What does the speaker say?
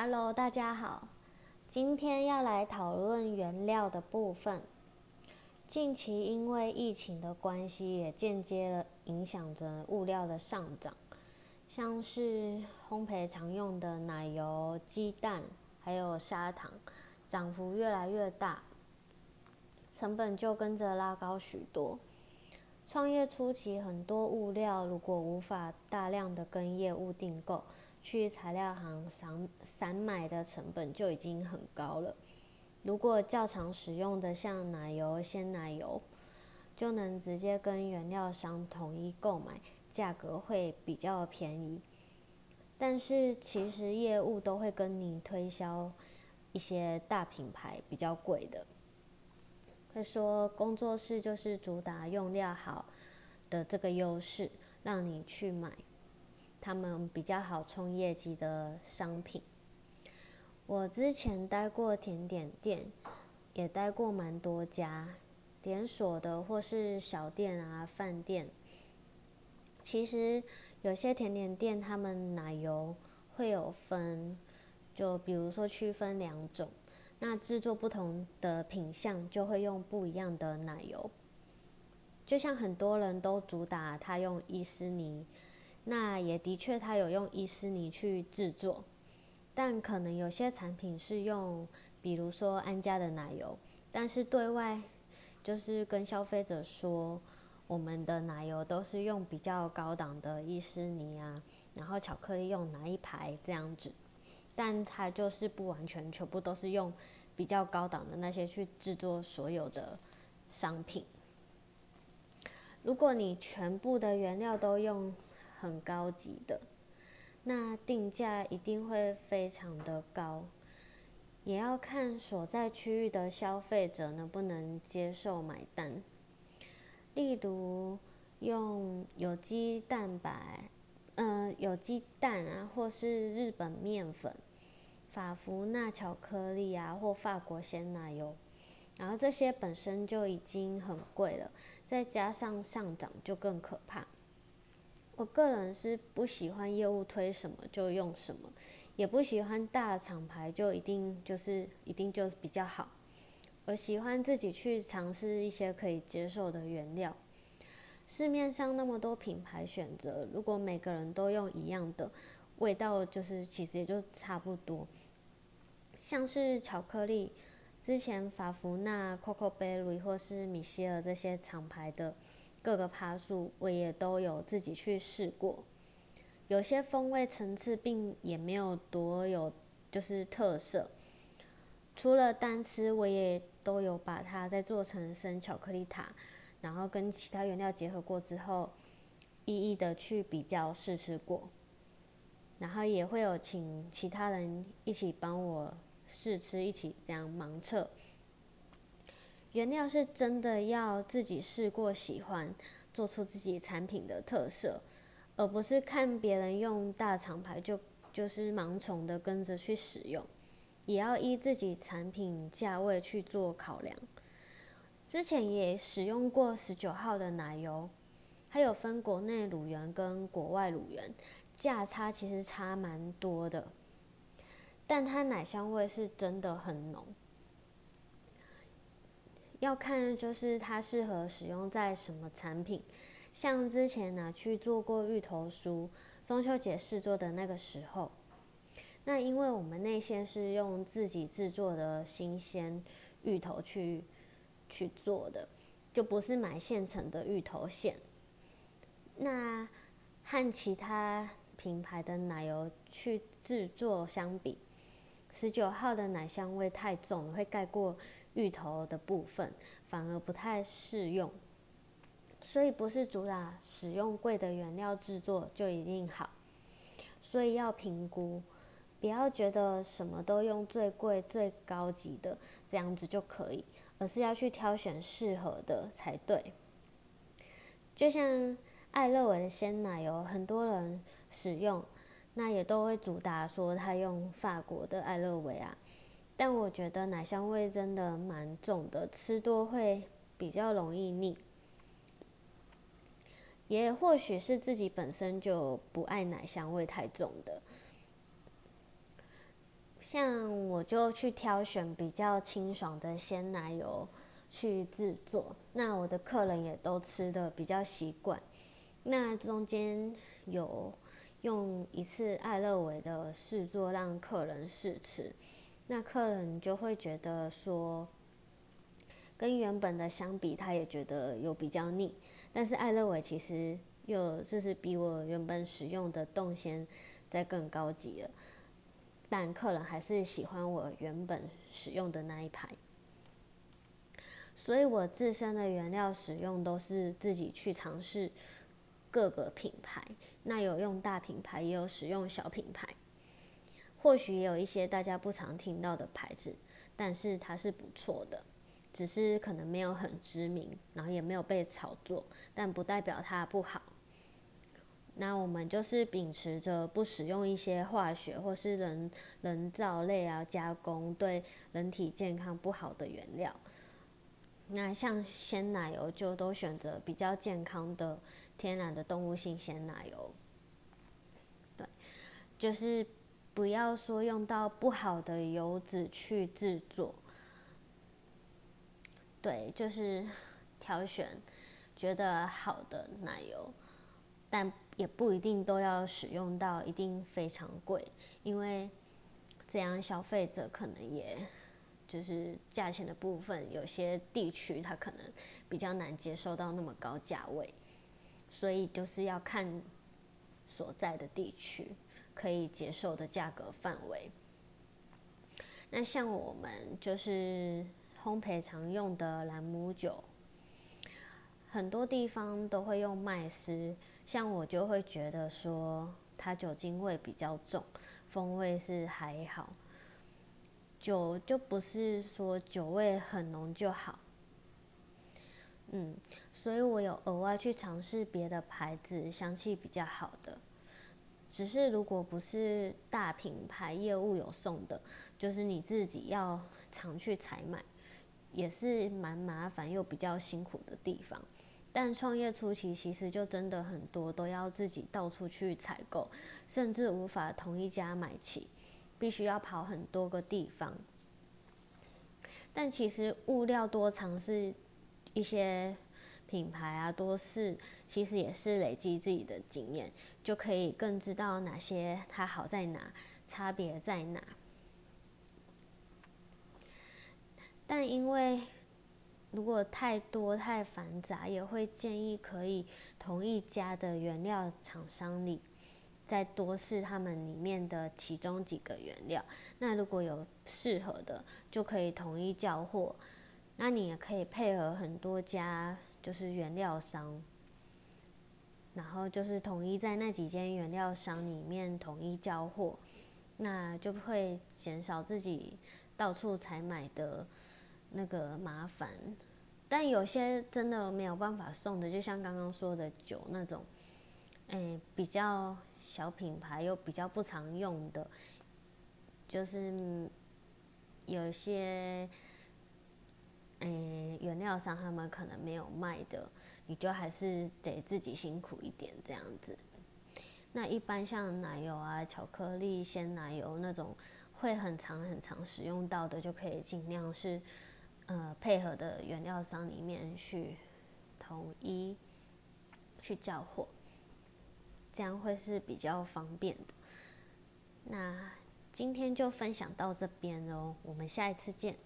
Hello，大家好，今天要来讨论原料的部分。近期因为疫情的关系，也间接的影响着物料的上涨，像是烘焙常用的奶油、鸡蛋，还有砂糖，涨幅越来越大，成本就跟着拉高许多。创业初期，很多物料如果无法大量的跟业务订购，去材料行散散买的成本就已经很高了。如果较常使用的像奶油、鲜奶油，就能直接跟原料商统一购买，价格会比较便宜。但是其实业务都会跟你推销一些大品牌比较贵的。会说工作室就是主打用料好的这个优势，让你去买他们比较好冲业绩的商品。我之前待过甜点店，也待过蛮多家连锁的或是小店啊饭店。其实有些甜点店他们奶油会有分，就比如说区分两种。那制作不同的品相，就会用不一样的奶油。就像很多人都主打他用伊斯尼，那也的确他有用伊斯尼去制作，但可能有些产品是用，比如说安家的奶油，但是对外就是跟消费者说，我们的奶油都是用比较高档的伊斯尼啊，然后巧克力用哪一排这样子。但它就是不完全全部都是用比较高档的那些去制作所有的商品。如果你全部的原料都用很高级的，那定价一定会非常的高，也要看所在区域的消费者能不能接受买单。例如用有机蛋白，嗯，有机蛋啊，或是日本面粉。法芙娜巧克力啊，或法国鲜奶油，然后这些本身就已经很贵了，再加上上涨就更可怕。我个人是不喜欢业务推什么就用什么，也不喜欢大厂牌就一定就是一定就比较好。我喜欢自己去尝试一些可以接受的原料。市面上那么多品牌选择，如果每个人都用一样的。味道就是其实也就差不多，像是巧克力，之前法芙娜、Coco Berry 或是米歇尔这些厂牌的各个趴数，我也都有自己去试过。有些风味层次并也没有多有就是特色，除了单吃，我也都有把它再做成生巧克力塔，然后跟其他原料结合过之后，一一的去比较试吃过。然后也会有请其他人一起帮我试吃，一起这样盲测。原料是真的要自己试过喜欢，做出自己产品的特色，而不是看别人用大厂牌就就是盲从的跟着去使用，也要依自己产品价位去做考量。之前也使用过十九号的奶油，它有分国内乳源跟国外乳源。价差其实差蛮多的，但它奶香味是真的很浓。要看就是它适合使用在什么产品，像之前拿去做过芋头酥，中秋节试做的那个时候，那因为我们内馅是用自己制作的新鲜芋头去去做的，就不是买现成的芋头馅。那和其他品牌的奶油去制作相比，十九号的奶香味太重，会盖过芋头的部分，反而不太适用。所以不是主打使用贵的原料制作就一定好，所以要评估，不要觉得什么都用最贵最高级的这样子就可以，而是要去挑选适合的才对。就像。爱乐维的鲜奶油，很多人使用，那也都会主打说他用法国的爱乐维啊。但我觉得奶香味真的蛮重的，吃多会比较容易腻。也或许是自己本身就不爱奶香味太重的。像我就去挑选比较清爽的鲜奶油去制作，那我的客人也都吃的比较习惯。那中间有用一次爱乐维的试做让客人试吃，那客人就会觉得说，跟原本的相比，他也觉得有比较腻。但是爱乐维其实又就是比我原本使用的冻鲜再更高级了，但客人还是喜欢我原本使用的那一排。所以我自身的原料使用都是自己去尝试。各个品牌，那有用大品牌，也有使用小品牌，或许也有一些大家不常听到的牌子，但是它是不错的，只是可能没有很知名，然后也没有被炒作，但不代表它不好。那我们就是秉持着不使用一些化学或是人人造类啊加工对人体健康不好的原料。那像鲜奶油就都选择比较健康的。天然的动物性鲜奶油，对，就是不要说用到不好的油脂去制作，对，就是挑选觉得好的奶油，但也不一定都要使用到一定非常贵，因为这样消费者可能也就是价钱的部分，有些地区他可能比较难接受到那么高价位。所以就是要看所在的地区可以接受的价格范围。那像我们就是烘焙常用的兰姆酒，很多地方都会用麦丝，像我就会觉得说它酒精味比较重，风味是还好，酒就不是说酒味很浓就好。嗯，所以我有额外去尝试别的牌子，香气比较好的。只是如果不是大品牌业务有送的，就是你自己要常去采买，也是蛮麻烦又比较辛苦的地方。但创业初期其实就真的很多都要自己到处去采购，甚至无法同一家买齐，必须要跑很多个地方。但其实物料多尝试。一些品牌啊，多是其实也是累积自己的经验，就可以更知道哪些它好在哪，差别在哪。但因为如果太多太繁杂，也会建议可以同一家的原料厂商里再多试他们里面的其中几个原料。那如果有适合的，就可以统一交货。那你也可以配合很多家，就是原料商，然后就是统一在那几间原料商里面统一交货，那就会减少自己到处采买的那个麻烦。但有些真的没有办法送的，就像刚刚说的酒那种，哎，比较小品牌又比较不常用的，就是有些。诶，原料商他们可能没有卖的，你就还是得自己辛苦一点这样子。那一般像奶油啊、巧克力、鲜奶油那种会很长很长使用到的，就可以尽量是呃配合的原料商里面去统一去交货，这样会是比较方便的。那今天就分享到这边哦，我们下一次见。